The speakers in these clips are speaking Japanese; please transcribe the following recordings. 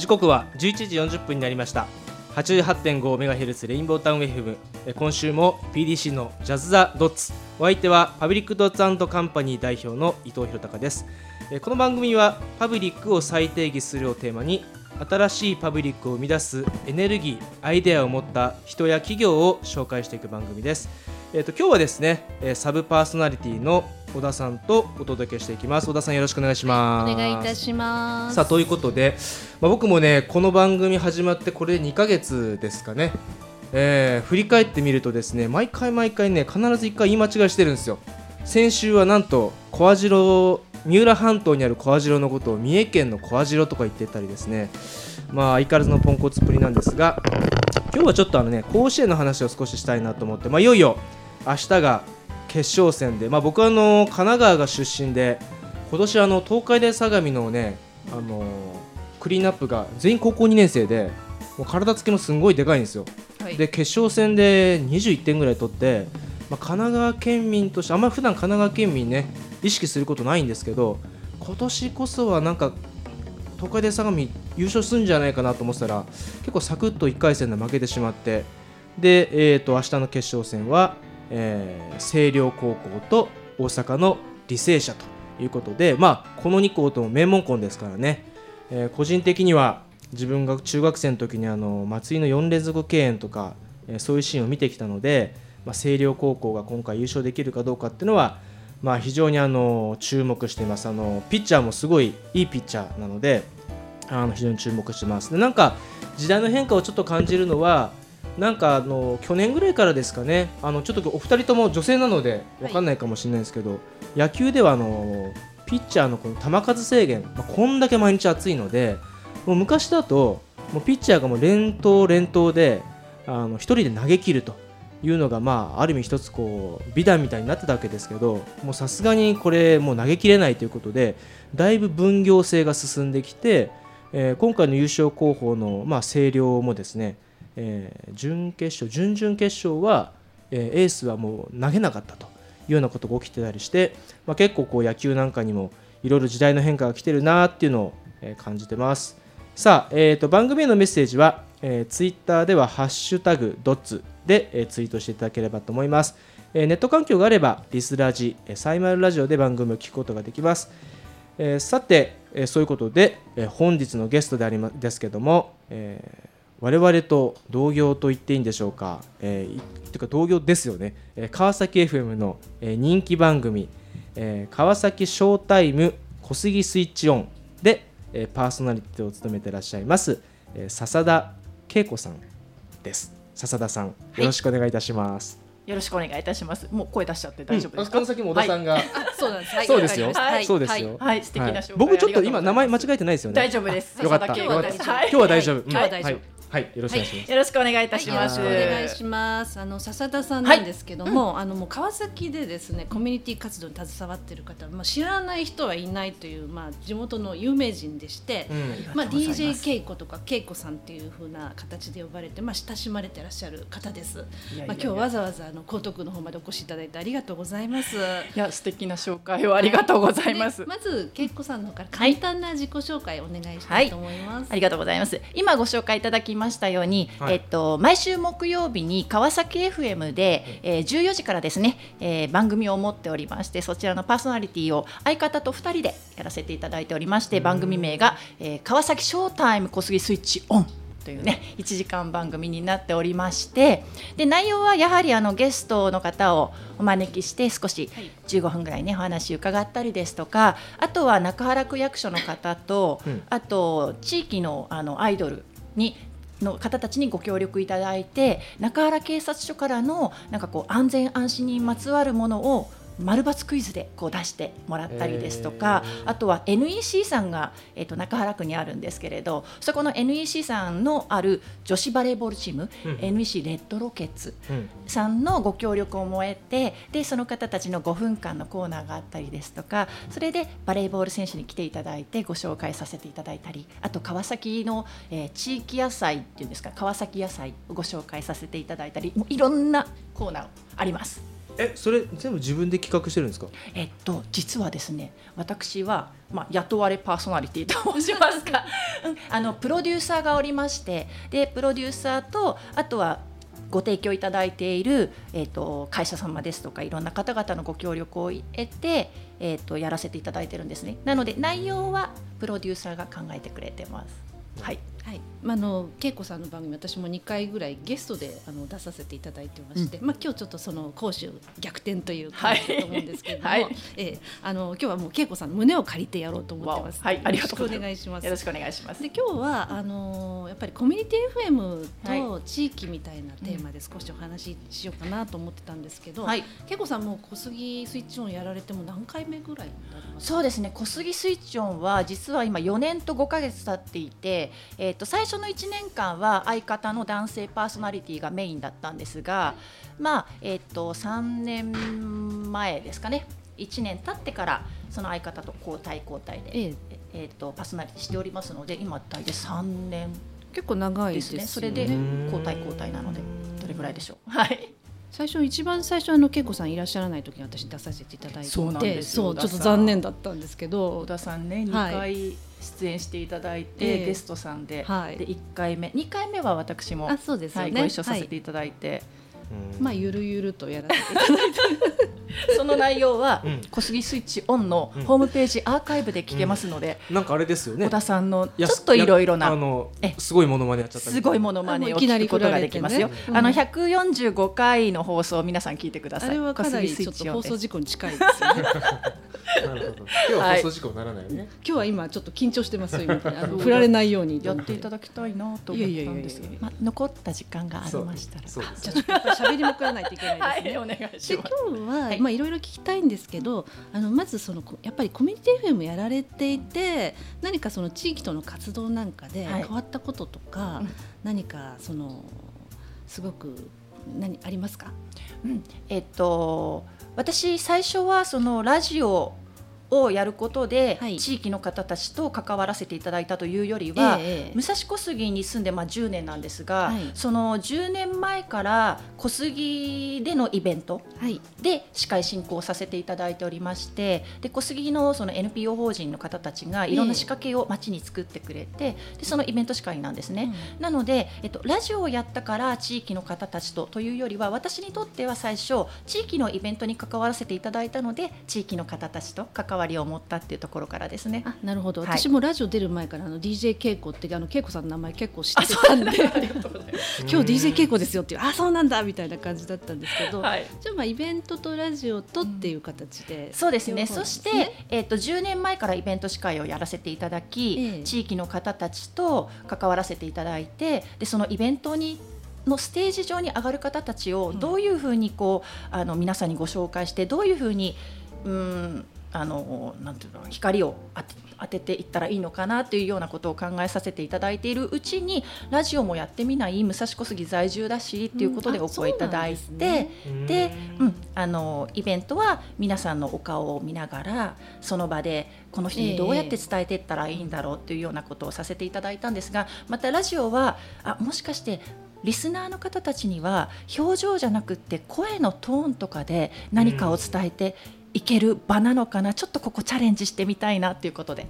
時刻は11時40分になりました。88.5MHz レインボータウン FM え今週も PDC のジャズ・ザ・ドッツ。お相手はパブリックドッツカンパニー代表の伊藤博隆です。えこの番組はパブリックを再定義するをテーマに新しいパブリックを生み出すエネルギーアイデアを持った人や企業を紹介していく番組ですえー、と今日はですね、えー、サブパーソナリティの小田さんとお届けしていきます。小田さんよろしくお願いします。お願いいたします。さあということで、まあ、僕もねこの番組始まってこれ2ヶ月ですかね。えー、振り返ってみるとですね毎回毎回ね必ず1回言い間違いしてるんですよ。先週はなんと小網代三浦半島にある小網代のことを三重県の小網代とか言ってたりですね。まあ相変わらずのポンコツっぷりなんですが今日はちょっとあのね甲子園の話を少ししたいなと思って、まあ、いよいよ明日が決勝戦で、まあ、僕はあの神奈川が出身で今年あの東海大相模のねあのクリーンアップが全員高校2年生でもう体つきもすごいでかいんですよ、はい、で決勝戦で21点ぐらい取って、まあ、神奈川県民としてあんまり普段神奈川県民ね意識することないんですけど今年こそはなんか東海大相模優勝するんじゃないかなと思ってたら結構サクッと1回戦で負けてしまってで、えーと、と明日の決勝戦はえー、星稜高校と大阪の履正社ということで、まあ、この2校とも名門校ですからね、えー、個人的には自分が中学生の時にあの松井の4連続敬遠とか、えー、そういうシーンを見てきたので、まあ、星稜高校が今回優勝できるかどうかっていうのは、まあ、非常にあの注目しています。あのピッチャーもすごいいいピッチャーなのであの非常に注目してます。でなんか時代の変化をちょっと感じるのはなんかあの去年ぐらいからですかね。あのちょっとお二人とも女性なので分かんないかもしれないですけど、はい、野球ではあのピッチャーのこの球数制限、まあ、こんだけ毎日暑いのでもう昔だともうピッチャーがもう連投連投であの1人で投げ切ると。いうのが、まあ、ある意味一つこう美談みたいになってたわけですけどもうさすがにこれもう投げきれないということでだいぶ分業制が進んできて、えー、今回の優勝候補の、まあ、星稜もですねえー、準決勝準々決勝は、えー、エースはもう投げなかったというようなことが起きてたりして、まあ、結構こう野球なんかにもいろいろ時代の変化が来てるなっていうのを、え、感じてます。さあ、えーと、番組へのメッセージは、えー、ツイッターでは「ハッシュタグドッツ。で」えー、ツイートしていただければと思います、えー、ネット環境があればリスラジ、えー、サイマルラジオで番組を聞くことができます、えー、さて、えー、そういうことで、えー、本日のゲストでありますですけども、えー我々と同業と言っていいんでしょうか、えー、というか同業ですよね、えー、川崎 FM の、えー、人気番組、えー、川崎ショータイム小杉スイッチオンで、えー、パーソナリティを務めていらっしゃいます、えー、笹田恵子さんです。笹田さん、よろしくお願いいたします、よろしくお願いいたします。もう声出しちゃって大丈夫ですか？この先も小田さんが、はい、そうなんです。はい、そうですよ。はい、そうですよ。はい、素敵な、はい、僕ちょっと今名前間違えてないですよね。大丈夫です。よかった。今日は大丈夫。今日は大丈夫。はい、よろしくお願いします。よろしくお願いいたします。お願いします。あの笹田さんなんですけども、あのもう川崎でですねコミュニティ活動に携わっている方、まあ知らない人はいないというまあ地元の有名人でして、まあ DJ 恵子とか恵子さんっていう風な形で呼ばれてまあ親しまれてらっしゃる方です。まあ今日わざわざあの江東区の方までお越しいただいてありがとうございます。いや素敵な紹介をありがとうございます。まず恵子さんの方から簡単な自己紹介をお願いしたいと思います。ありがとうございます。今ご紹介いただきましたように。はい、えっと、毎週木曜日に川崎 FM で、えー、14時からですね、えー、番組を持っておりましてそちらのパーソナリティを相方と2人でやらせていただいておりまして番組名が、えー、川崎ショータイム小杉スイッチオンというね1時間番組になっておりましてで内容はやはりあのゲストの方をお招きして少し15分ぐらいねお話伺ったりですとかあとは中原区役所の方と、うん、あと地域のあのアイドルにの方たちにご協力いただいて中原警察署からのなんかこう安全安心にまつわるものを丸抜クイズでこう出してもらったりですとか、えー、あとは NEC さんが、えー、と中原区にあるんですけれどそこの NEC さんのある女子バレーボールチーム、うん、NEC レッドロケッツさんのご協力をも得てでその方たちの5分間のコーナーがあったりですとかそれでバレーボール選手に来ていただいてご紹介させていただいたりあと川崎の、えー、地域野菜っていうんですか川崎野菜をご紹介させていただいたりもういろんなコーナーあります。えそれ全部自分で企画してるんですか？えっと実はですね私は、まあ、雇われパーソナリティと申しますか、うん、あのプロデューサーがおりましてでプロデューサーとあとはご提供いただいている、えーと、会社様ですとかいろんな方々のご協力を得て、えーとやらせていただいてるんですね。なので内容はプロデューサーが考えてくれてます。はいはい、まあ、の恵子さんの番組私も2回ぐらいゲストであの出させていただいてまして、うん、まあ、今日ちょっとその講師逆転という感じだと思うんですけれども、はい、えー、あの今日はもう恵子さんの胸を借りてやろうと思ってます。はい、ありがとうお願いします。よろしくお願いします。で今日はあのやっぱりコミュニティ FM と地域みたいなテーマで少しお話ししようかなと思ってたんですけど、はい、恵子さんも小杉スイッチオンやられても何回目ぐらいになりますそうですね。小杉スイッチオンは実は今4年と5か月経っていて、えっ、ー、と最初の1年間は相方の男性パーソナリティがメインだったんですが、まあえっ、ー、と3年前ですかね。1年経ってからその相方と交代交代で、ええ。えー、とパーソナリティしておりますので今大体3年結構長いですね。それで交代交代なのでどれぐらいでしょう。はい。最初一番最初あの恵子さんいらっしゃらない時に私出させていただいてそうそうちょっと残念だったんですけど。小田さんね2回出演していただいて、ゲストさんで,、はい、で1回目2回目は私もあそうですね、はい、ご一緒させていただいて。まあゆるゆるとやらせていただいて。その内容は、小杉スイッチオンのホームページアーカイブで聞けますので、なん。かあれですよね小田さんのちょっといろいろなあのすごいものまねやっちゃったすごいものまねを聞くことができますよ、あの145回の放送皆さん聞いてください。あれはかなりちょっと放送事故に近いですよね。なるほど。今日は放送事故ならないよね、今日は今ちょっと緊張してますよ今。あの振られないようにやっていただきたいなと思ったんですけどまあ、残った時間がありましたら。じゃあちょっと喋りまくらないといけないですね。はい、お願いします。今日は、はい、まあいろいろ聞きたいんですけど、あのまずそのやっぱりコミュニティ FM やられていて、何かその地域との活動なんかで変わったこととか、はい、何かそのすごく何ありますか？うん、えっと私最初はそのラジオをやることで、はい、地域の方たちと関わらせていただいたというよりは、えー、武蔵小杉に住んでまあ10年なんですが、はい、その10年前から小杉でのイベントで司会進行させていただいておりましてで小杉のその NPO 法人の方たちがいろんな仕掛けを町に作ってくれて、でそのイベント司会なんですね。うん、なので、えっと、ラジオをやったから地域の方たちとというよりは私にとっては最初地域のイベントに関わらせていただいたので地域の方たちと関わわりを持ったっていうところからですね。あなるほど、はい、私もラジオ出る前からあの DJ 稽古ってあの恵子さんの名前結構知ってたんで。今日 DJ 稽古ですよっていう。あそうなんだみたいな感じだったんですけど、はい、じゃあまあイベントとラジオとっていう形で、うん、そうですね、ね、そして、えーと、と10年前からイベント司会をやらせていただき、えー、地域の方たちと関わらせていただいてでそのイベントにのステージ上に上がる方たちをどういうふうにこうあの皆さんにご紹介してどういうふうにうんあのなんていうの光を当て当てていったらいいのかなというようなことを考えさせていただいているうちにラジオもやってみない武蔵小杉在住だしっていうことでお声いただいて、うん、で、うん、あのイベントは皆さんのお顔を見ながらその場でこの人にどうやって伝えていったらいいんだろうっていうようなことをさせていただいたんですがまたラジオはあもしかしてリスナーの方たちには表情じゃなくって声のトーンとかで何かを伝えて、うんいける場なのかな？ちょっとここチャレンジしてみたいなということで、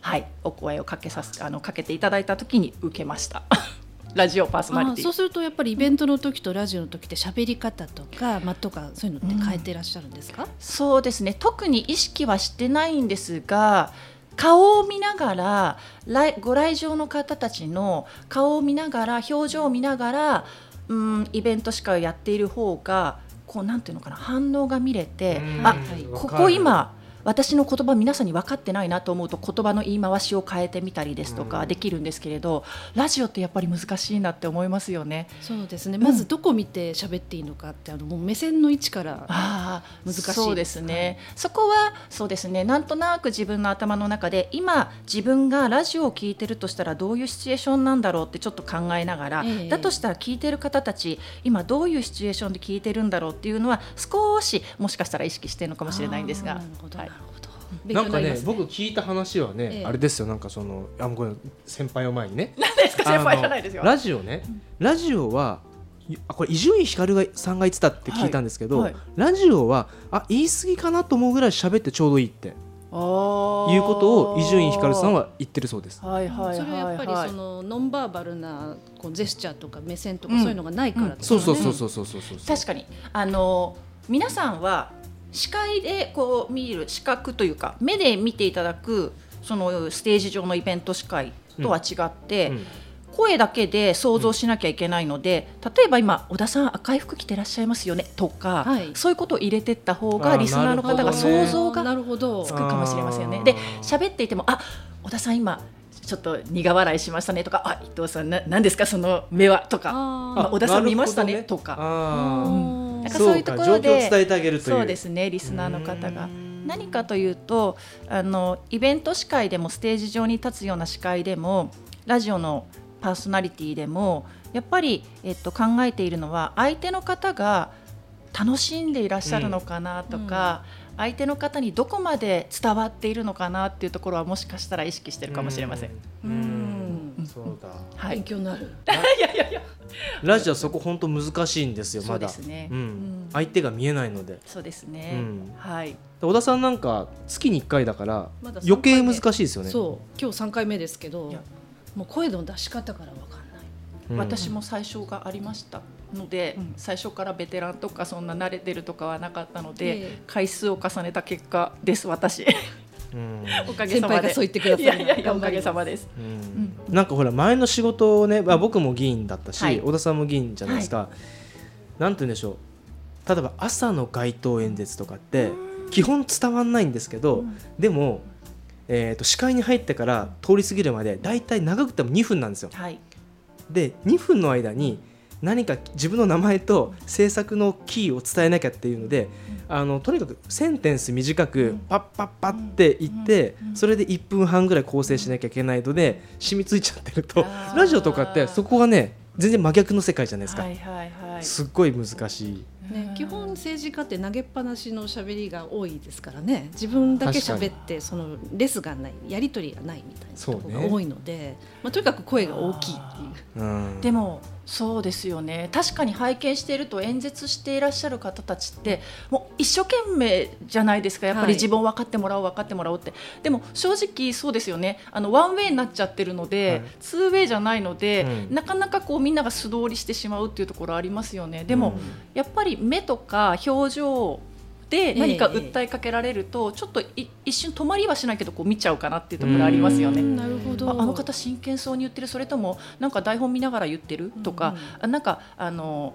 はい、お声をかけさせあのかけていただいた時に受けました。ラジオパーソナリティ。そうするとやっぱりイベントの時とラジオの時って喋り方とか間とかそういうのって変えていらっしゃるんですか、うん、そうですね。特に意識はしてないんですが顔を見ながらご来場の方たちの顔を見ながら表情を見ながらうんイベント司会をやっている方がこうなんていうのかな反応が見れて、あここ今私の言葉皆さんに分かってないなと思うと言葉の言い回しを変えてみたりですとかできるんですけれど、うん、ラジオってやっぱり難しいなって思いますよね。そうですね。まずどこ見て喋っていいのかって、あのもう目線の位置から難しいそうですね、はい、そこはそうですね。なんとなく自分の頭の中で今自分がラジオを聞いてるとしたらどういうシチュエーションなんだろうってちょっと考えながら、えー、だとしたら聞いてる方たち今どういうシチュエーションで聞いてるんだろうっていうのは少しもしかしたら意識してるのかもしれないんですが。はいなんかね僕聞いた話はね、ええ、あれですよ。なんかそのあもうこれ先輩を前にね。何ですか先輩じゃないですよ。ラジオね、ラジオはあこれ伊集院光がさんが言ってたって聞いたんですけど、はい。はい。ラジオはあ言い過ぎかなと思うぐらい喋ってちょうどいいっていうことを伊集院光さんは言ってるそうです。はいはいはいはい。それはやっぱりそのノンバーバルなこうジェスチャーとか目線とかそういうのがないからですよね。そうそうそうそうそうそうそう。確かに。あの皆さんは視界でこう見る視覚というか目で見ていただくそのステージ上のイベント司会とは違って、うん。声だけで想像しなきゃいけないので、例えば今小田さん赤い服着てらっしゃいますよねとか、はい。そういうことを入れてった方がリスナーの方が想像がなるほどつくかもしれませんよね。で喋っていてもあ小田さん今ちょっと苦笑いしましたねとかあ伊藤さんな何ですか？その目はとかあ今小田さん見ましたねなるほどとかかそういうところで。そうか状況を伝えてあげるという。そうですねリスナーの方が。何かというとあのイベント司会でもステージ上に立つような司会でもラジオのパーソナリティでもやっぱり、えっと、考えているのは相手の方が楽しんでいらっしゃるのかなとか、相手の方にどこまで伝わっているのかなっていうところはもしかしたら意識してるかもしれません。うん。うんそうだ。はい、勉強になる。いやいやいや。ラジオはそこ本当難しいんですよそうまだですね、ううん。ん、相手が見えないので。そうですね、うん。はい。小田さんなんか月に1回だからまだ余計難しいですよね。そう。今日三回目ですけどもう声の出し方からわかんない。うん。私も最初がありましたので、うん。最初からベテランとかそんな慣れてるとかはなかったので、ええ。回数を重ねた結果です私。うんおかげさまで。先輩がそう言ってくださる。いやいやいやおかげさまです。うん。なんかほら前の仕事をね、まあ、僕も議員だったし、はい。小田さんも議員じゃないですか、なんて言うんでしょう。例えば朝の街頭演説とかって基本伝わんないんですけど、うん。でも、えー、と視界に入ってから通り過ぎるまでだいたい長くても2分なんですよ。はい。で2分の間に何か自分の名前と制作のキーを伝えなきゃっていうので、あのとにかくセンテンス短くパッパッパって言って、うんうんそれで1分半ぐらい構成しなきゃいけないので染みついちゃってると。ラジオとかってそこがね全然真逆の世界じゃないですか、はいはいはい。すっごい難しい。ね、基本政治家って投げっぱなしの喋りが多いですからね。自分だけ喋ってそのレスがないやり取りがないみたいなところが多いので、まあ、とにかく声が大きいっていう。うん。でもそうですよね。確かに拝見していると演説していらっしゃる方たちってもう一生懸命じゃないですか。やっぱはい。り自分を分かってもらおう分かってもらおうって、でも正直そうですよね。あのワンウェイになっちゃってるので、はい。ツーウェイじゃないので、うん。なかなかこうみんなが素通りしてしまうっていうところありますよね。でも、うん。やっぱり目とか表情で何か訴えかけられると、ちょっとい一瞬止まりはしないけどこう見ちゃうかなっていうところありますよね。うん。なるほど。ああの方真剣そうに言ってる。それともなんか台本見ながら言ってる？とか、あなんかあの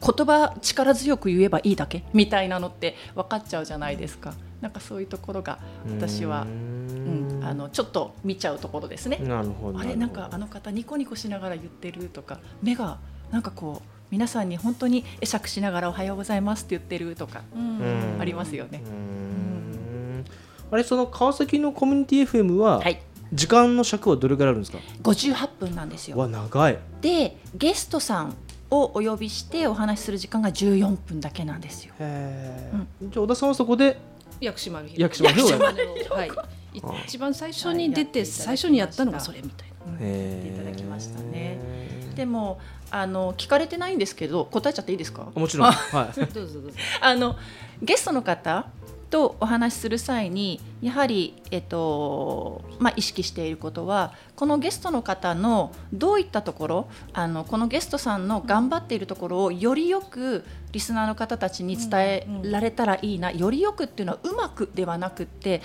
言葉力強く言えばいいだけ？みたいなのって分かっちゃうじゃないですか。なんかそういうところが私はう、うん。ん、あのちょっと見ちゃうところですね。なるほど。あれ？なんかあの方ニコニコしながら言ってるとか目がなんかこう皆さんに本当に会釈しながらおはようございますって言ってるとかうん。うんありますよね。うん。あれその川崎のコミュニティ FM ははい。時間の尺はどれぐらいあるんですか、58分なんですよ。わ長い。でゲストさんをお呼びしてお話しする時間が14分だけなんですよ。へえ、じゃあ小田さんはそこで薬師丸ひろ薬師丸ひろはい。一番最初に出て最初にやったのがそれみたいな。へいただきましたね。でもあの聞かれてないんですけど答えちゃっていいですか？もちろん。はい。どうぞどうぞ。あのゲストの方とお話しする際にやはり、えっとまあ、意識していることはこのゲストの方のどういったところあのこのゲストさんの頑張っているところをよりよくリスナーの方たちに伝えられたらいいな、よりよくっていうのはうまくではなくって、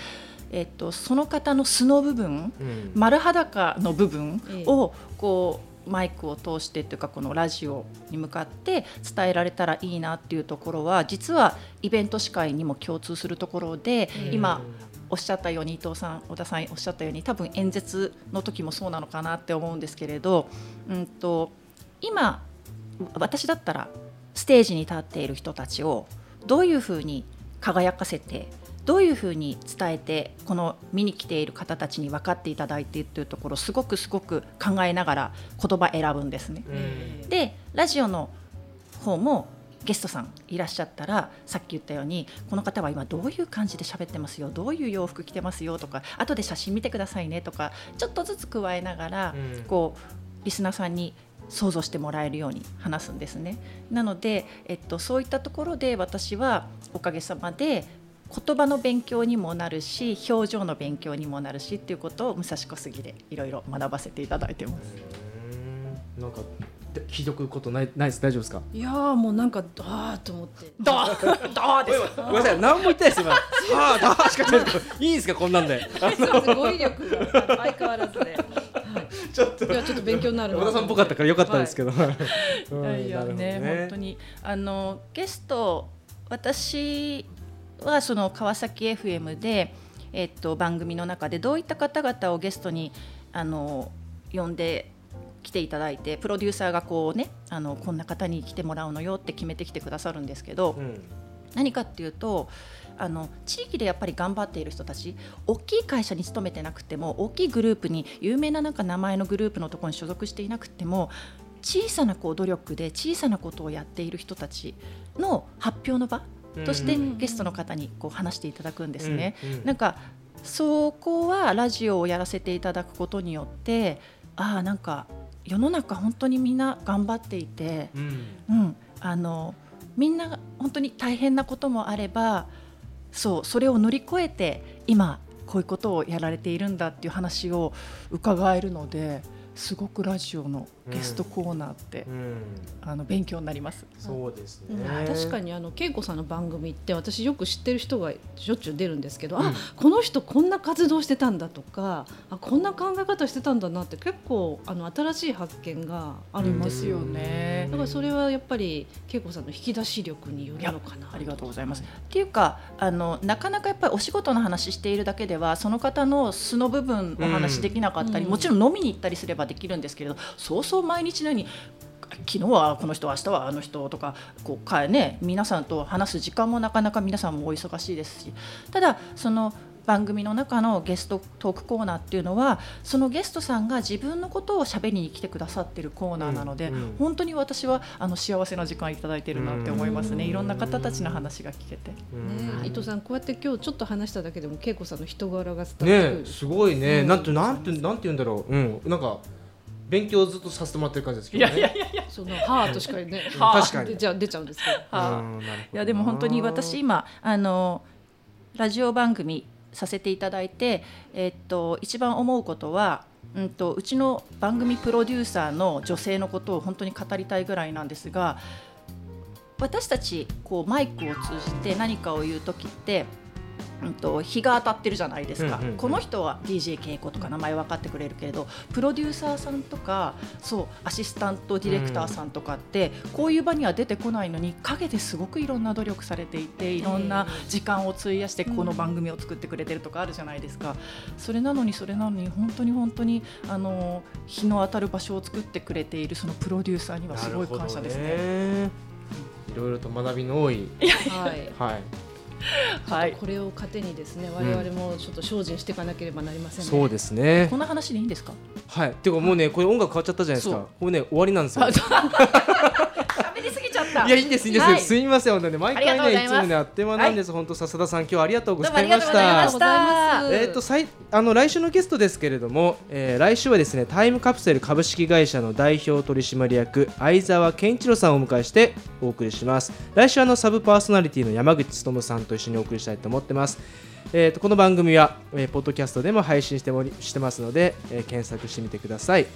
えっと、その方の素の部分うん。丸裸の部分ええをこうマイクを通してというかこのラジオに向かって伝えられたらいいなっていうところは実はイベント司会にも共通するところでうん。今おっしゃったように伊藤さん小田さんおっしゃったように多分演説の時もそうなのかなって思うんですけれど、うん、と今私だったらステージに立っている人たちをどういうふうに輝かせてどういうふうに伝えてこの見に来ている方たちに分かっていただいているというところすごくすごく考えながら言葉選ぶんですね。うんでラジオの方もゲストさんいらっしゃったらさっき言ったようにこの方は今どういう感じで喋ってますよどういう洋服着てますよとか後で写真見てくださいねとかちょっとずつ加えながら、うんこうリスナーさんに想像してもらえるように話すんですね。なので、えっと、そういったところで私はおかげさまで言葉の勉強にもなるし表情の勉強にもなるしっていうことを武蔵小杉でいろいろ学ばせていただいてます。なんか聞いとくことないないです。大丈夫ですか？いやもうなんかああと思って。だだです ごめんなさい。何も言ってないです今。ああだしかない。いいんですか？こんなんで。語彙力が相変わらずで、はい、ちょっと。いやちょっと勉強になる小田さんっぽかったからよかったですけど、はい、いやね。ね本当に。あのゲスト私はその川崎 FM でえっと番組の中でどういった方々をゲストにあの呼んで来ていただいてプロデューサーがこうねあのこんな方に来てもらうのよって決めてきてくださるんですけど、うん、何かっていうとあの地域でやっぱり頑張っている人たち大きい会社に勤めてなくても大きいグループに有名ななんか名前のグループのところに所属していなくても小さなこう努力で小さなことをやっている人たちの発表の場としてゲストの方にこう話していただくんですね。なんかそこはラジオをやらせていただくことによってああなんか世の中本当にみんな頑張っていて、うん、うん、あのみんな本当に大変なこともあればそうそれを乗り越えて今こういうことをやられているんだっていう話を伺えるのですごくラジオのゲストコーナーって、うん、あの勉強になります。そうですね。確かにあの恵子さんの番組って私よく知ってる人がしょっちゅう出るんですけど、うん、あこの人こんな活動してたんだとか、あこんな考え方してたんだなって結構あの新しい発見があるんですよね。だからそれはやっぱり恵子さんの引き出し力によるのかな。ありがとうございます。っていうかあのなかなかやっぱりお仕事の話しているだけではその方の素の部分お話できなかったり、うん、もちろん飲みに行ったりすればできるんですけれど、そうそう毎日のように昨日はこの人明日はあの人とかこうかね皆さんと話す時間もなかなか皆さんもお忙しいですし。ただその番組の中のゲストトークコーナーっていうのはそのゲストさんが自分のことをしゃべりに来てくださってるコーナーなので、うんうん、本当に私はあの幸せな時間いただいてるなって思いますね、いろんな方たちの話が聞けて、ね、伊藤さんこうやって今日ちょっと話しただけでも恵子さんの人柄が伝わってくる、ね、すごいね、うん、なんてなんてなんて言うんだろう、うん、なんか勉強ずっとさせてもらってる感じですけどね。いやいやいやそのハートしかね、確かにじゃ出ちゃうんですけど。いやでも本当に私今あのラジオ番組させていただいて、えっと一番思うことは。うんとうちの番組プロデューサーの女性のことを本当に語りたいぐらいなんですが私たちこうマイクを通じて何かを言う時ってうんと、日が当たってるじゃないですか、うんうんうん、この人は DJ 稽古とか名前分かってくれるけれどプロデューサーさんとかそうアシスタントディレクターさんとかって、うん、こういう場には出てこないのに陰ですごくいろんな努力されていていろんな時間を費やしてこの番組を作ってくれてるとかあるじゃないですか、それなのにそれなのに本当に本当にあの日の当たる場所を作ってくれているそのプロデューサーにはすごい感謝ですね。いろいろと学びの多い、はい、はい はい、これを糧にですね、我々もちょっと精進していかなければなりません、ね、そうですね。こんな話でいいんですか？はい。ていうかもうね、これ音楽変わっちゃったじゃないですか。これね、終わりなんですよ。った。いや、いいんです、いいんです。はい、すみません、本当に、毎回ね、いつもね、あっという間なんです。本当、笹田さん、今日ありがとうございました。えっと、さい、あの、来週のゲストですけれども、えー、来週はですね、タイムカプセル株式会社の代表取締役相沢健一郎さんをお迎えしてお送りします。来週あのサブパーソナリティの山口努さんと一緒にお送りしたいと思ってます。えーと、この番組は、えー、ポッドキャストでも配信してもりしてますので、えー、検索してみてください。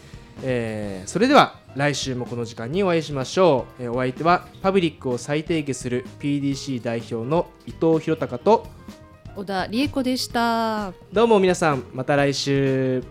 えー、それでは来週もこの時間にお会いしましょう、えー、お相手はパブリックを再定義する PDC 代表の伊藤博隆と小田理恵子でした。どうも皆さんまた来週